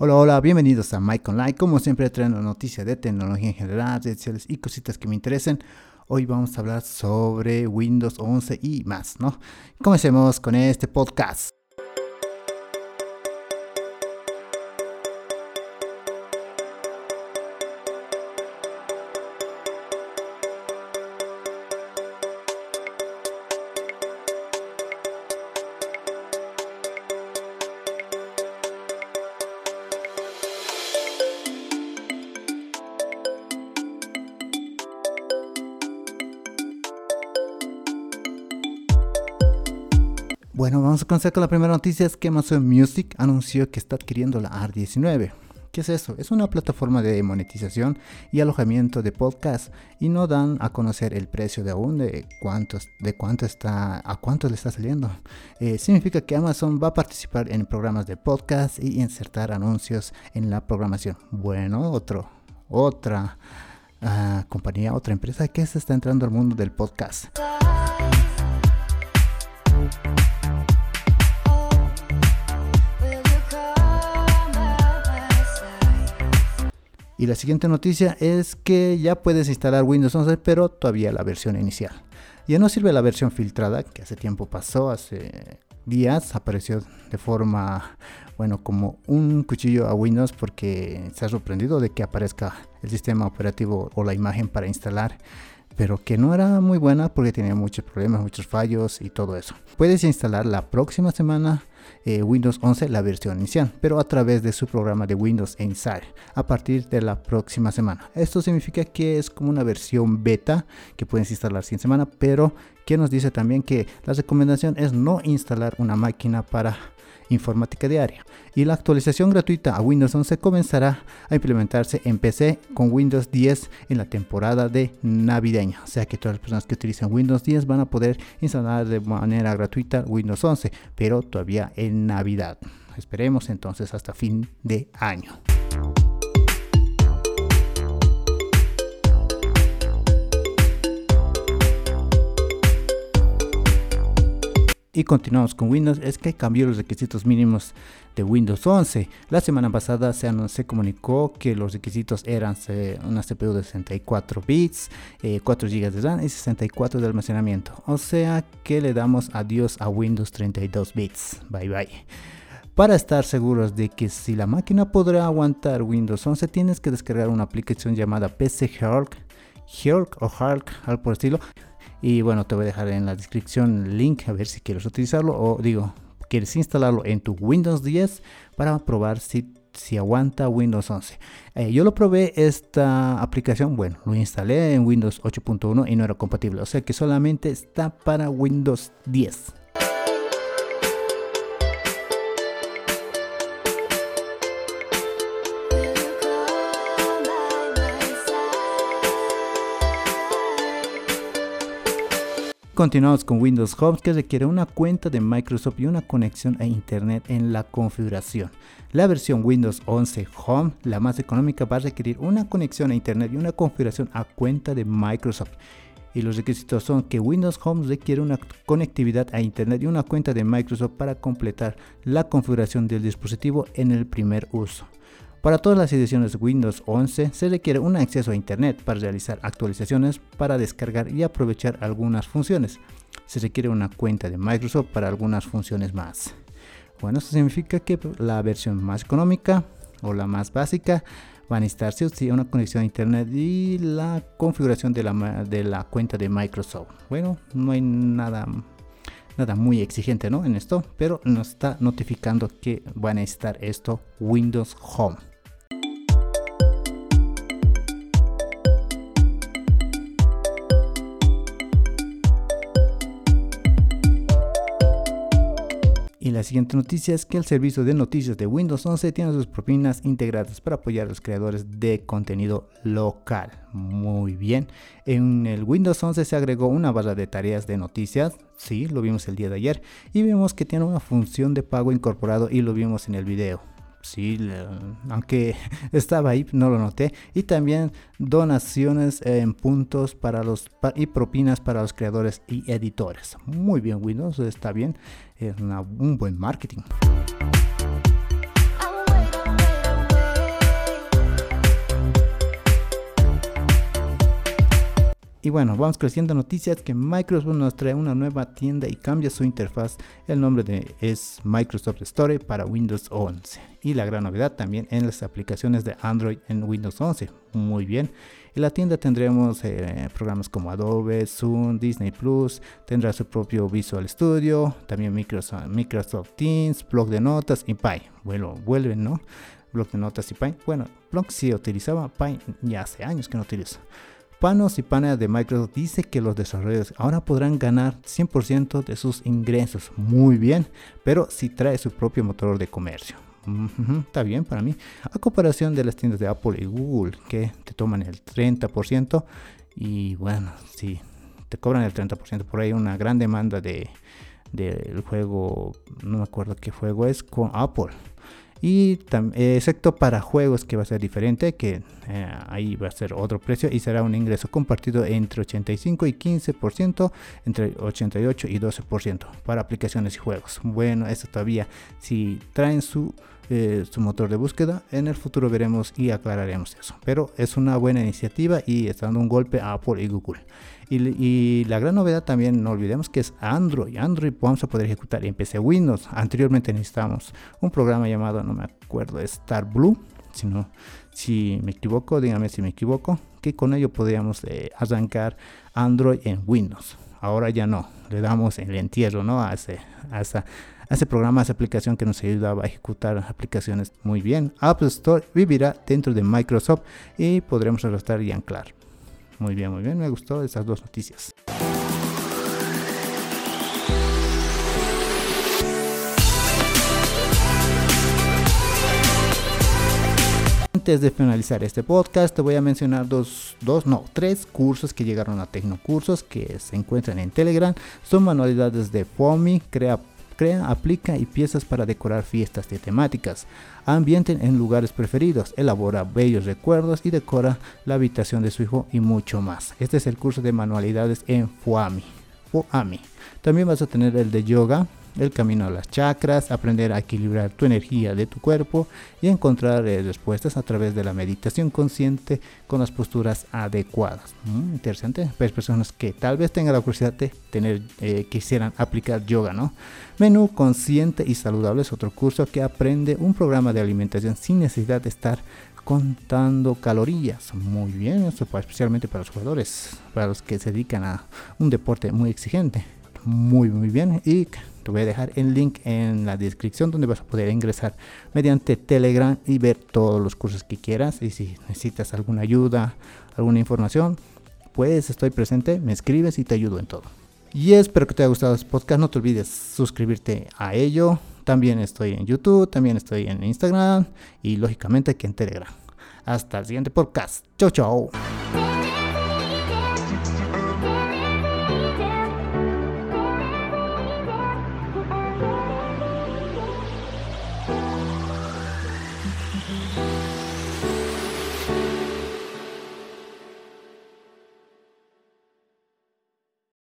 Hola, hola, bienvenidos a Mike Online. Como siempre, trayendo noticias de tecnología en general, redes sociales y cositas que me interesen. Hoy vamos a hablar sobre Windows 11 y más, ¿no? Comencemos con este podcast. Bueno, vamos a comenzar con la primera noticia, es que Amazon Music anunció que está adquiriendo la AR19. ¿Qué es eso? Es una plataforma de monetización y alojamiento de podcast y no dan a conocer el precio de aún de cuántos, de cuánto está, a cuánto le está saliendo. Eh, significa que Amazon va a participar en programas de podcast y insertar anuncios en la programación. Bueno, otro, otra uh, compañía, otra empresa que se está entrando al mundo del podcast. Y la siguiente noticia es que ya puedes instalar Windows 11, pero todavía la versión inicial. Ya no sirve la versión filtrada, que hace tiempo pasó, hace días apareció de forma, bueno, como un cuchillo a Windows porque se ha sorprendido de que aparezca el sistema operativo o la imagen para instalar pero que no era muy buena porque tenía muchos problemas, muchos fallos y todo eso. Puedes instalar la próxima semana eh, Windows 11, la versión inicial, pero a través de su programa de Windows Inside a partir de la próxima semana. Esto significa que es como una versión beta que puedes instalar sin semana, pero que nos dice también que la recomendación es no instalar una máquina para informática diaria. Y la actualización gratuita a Windows 11 comenzará a implementarse en PC con Windows 10 en la temporada de navideña. O sea que todas las personas que utilizan Windows 10 van a poder instalar de manera gratuita Windows 11, pero todavía en Navidad. Esperemos entonces hasta fin de año. Y continuamos con Windows, es que cambió los requisitos mínimos de Windows 11. La semana pasada se, se comunicó que los requisitos eran una CPU de 64 bits, 4 GB de RAM y 64 de almacenamiento. O sea que le damos adiós a Windows 32 bits. Bye bye. Para estar seguros de que si la máquina podrá aguantar Windows 11, tienes que descargar una aplicación llamada PC Hulk, Hulk o Hulk, algo por estilo. Y bueno, te voy a dejar en la descripción el link a ver si quieres utilizarlo o digo, quieres instalarlo en tu Windows 10 para probar si, si aguanta Windows 11. Eh, yo lo probé esta aplicación, bueno, lo instalé en Windows 8.1 y no era compatible, o sea que solamente está para Windows 10. Continuamos con Windows Home que requiere una cuenta de Microsoft y una conexión a Internet en la configuración. La versión Windows 11 Home, la más económica, va a requerir una conexión a Internet y una configuración a cuenta de Microsoft. Y los requisitos son que Windows Home requiere una conectividad a Internet y una cuenta de Microsoft para completar la configuración del dispositivo en el primer uso. Para todas las ediciones Windows 11 se requiere un acceso a Internet para realizar actualizaciones, para descargar y aprovechar algunas funciones. Se requiere una cuenta de Microsoft para algunas funciones más. Bueno, esto significa que la versión más económica o la más básica va a necesitarse una conexión a internet y la configuración de la, de la cuenta de Microsoft. Bueno, no hay nada, nada muy exigente ¿no? en esto, pero nos está notificando que va a necesitar esto Windows Home. La siguiente noticia es que el servicio de noticias de Windows 11 tiene sus propinas integradas para apoyar a los creadores de contenido local. Muy bien. En el Windows 11 se agregó una barra de tareas de noticias. Sí, lo vimos el día de ayer. Y vemos que tiene una función de pago incorporado y lo vimos en el video sí, aunque estaba ahí, no lo noté. Y también donaciones en puntos para los y propinas para los creadores y editores. Muy bien, Windows, está bien. Es un buen marketing. Y bueno, vamos creciendo noticias que Microsoft nos trae una nueva tienda y cambia su interfaz. El nombre de, es Microsoft Store para Windows 11. Y la gran novedad también en las aplicaciones de Android en Windows 11. Muy bien. En la tienda tendremos eh, programas como Adobe, Zoom, Disney Plus, tendrá su propio Visual Studio, también Microsoft, Teams, blog de notas y Pi. Bueno, vuelven, ¿no? Blog de notas y. Bueno, blog sí utilizaba, Pi ya hace años que no utilizo. Panos y Panas de Microsoft dice que los desarrolladores ahora podrán ganar 100% de sus ingresos. Muy bien, pero si trae su propio motor de comercio. está bien para mí. A comparación de las tiendas de Apple y Google que te toman el 30% y bueno, si te cobran el 30% por ahí una gran demanda de del juego, no me acuerdo qué juego es con Apple y excepto para juegos que va a ser diferente que eh, ahí va a ser otro precio y será un ingreso compartido entre 85 y 15% entre 88 y 12% para aplicaciones y juegos. Bueno esto todavía si traen su eh, su motor de búsqueda en el futuro veremos y aclararemos eso pero es una buena iniciativa y está dando un golpe a Apple y Google y, la gran novedad también, no olvidemos que es Android. Android vamos a poder ejecutar en PC Windows. Anteriormente necesitábamos un programa llamado, no me acuerdo, Star Blue. Si, si me equivoco, dígame si me equivoco, que con ello podríamos eh, arrancar Android en Windows. Ahora ya no, le damos el entierro ¿no? a, ese, ese programa, a esa aplicación que nos ayudaba a ejecutar aplicaciones muy bien. App Store vivirá dentro de Microsoft y podremos arrastrar y anclar. Muy bien, muy bien, me gustó esas dos noticias. Antes de finalizar este podcast, te voy a mencionar dos, dos, no, tres cursos que llegaron a Tecnocursos que se encuentran en Telegram. Son manualidades de FOMI, crea crea, aplica y piezas para decorar fiestas de temáticas. Ambienten en lugares preferidos, elabora bellos recuerdos y decora la habitación de su hijo y mucho más. Este es el curso de manualidades en Fuami. Fuami. También vas a tener el de yoga, el camino a las chakras, aprender a equilibrar tu energía de tu cuerpo y encontrar eh, respuestas a través de la meditación consciente con las posturas adecuadas. Mm, interesante. Pues personas que tal vez tengan la curiosidad de tener, eh, quisieran aplicar yoga, ¿no? Menú consciente y saludable es otro curso que aprende un programa de alimentación sin necesidad de estar contando calorías. Muy bien, esto especialmente para los jugadores, para los que se dedican a un deporte muy exigente. Muy, muy bien. Y te voy a dejar el link en la descripción donde vas a poder ingresar mediante Telegram y ver todos los cursos que quieras. Y si necesitas alguna ayuda, alguna información, pues estoy presente, me escribes y te ayudo en todo. Y espero que te haya gustado este podcast. No te olvides suscribirte a ello. También estoy en YouTube, también estoy en Instagram y lógicamente aquí en Telegram. Hasta el siguiente podcast. Chau, chau.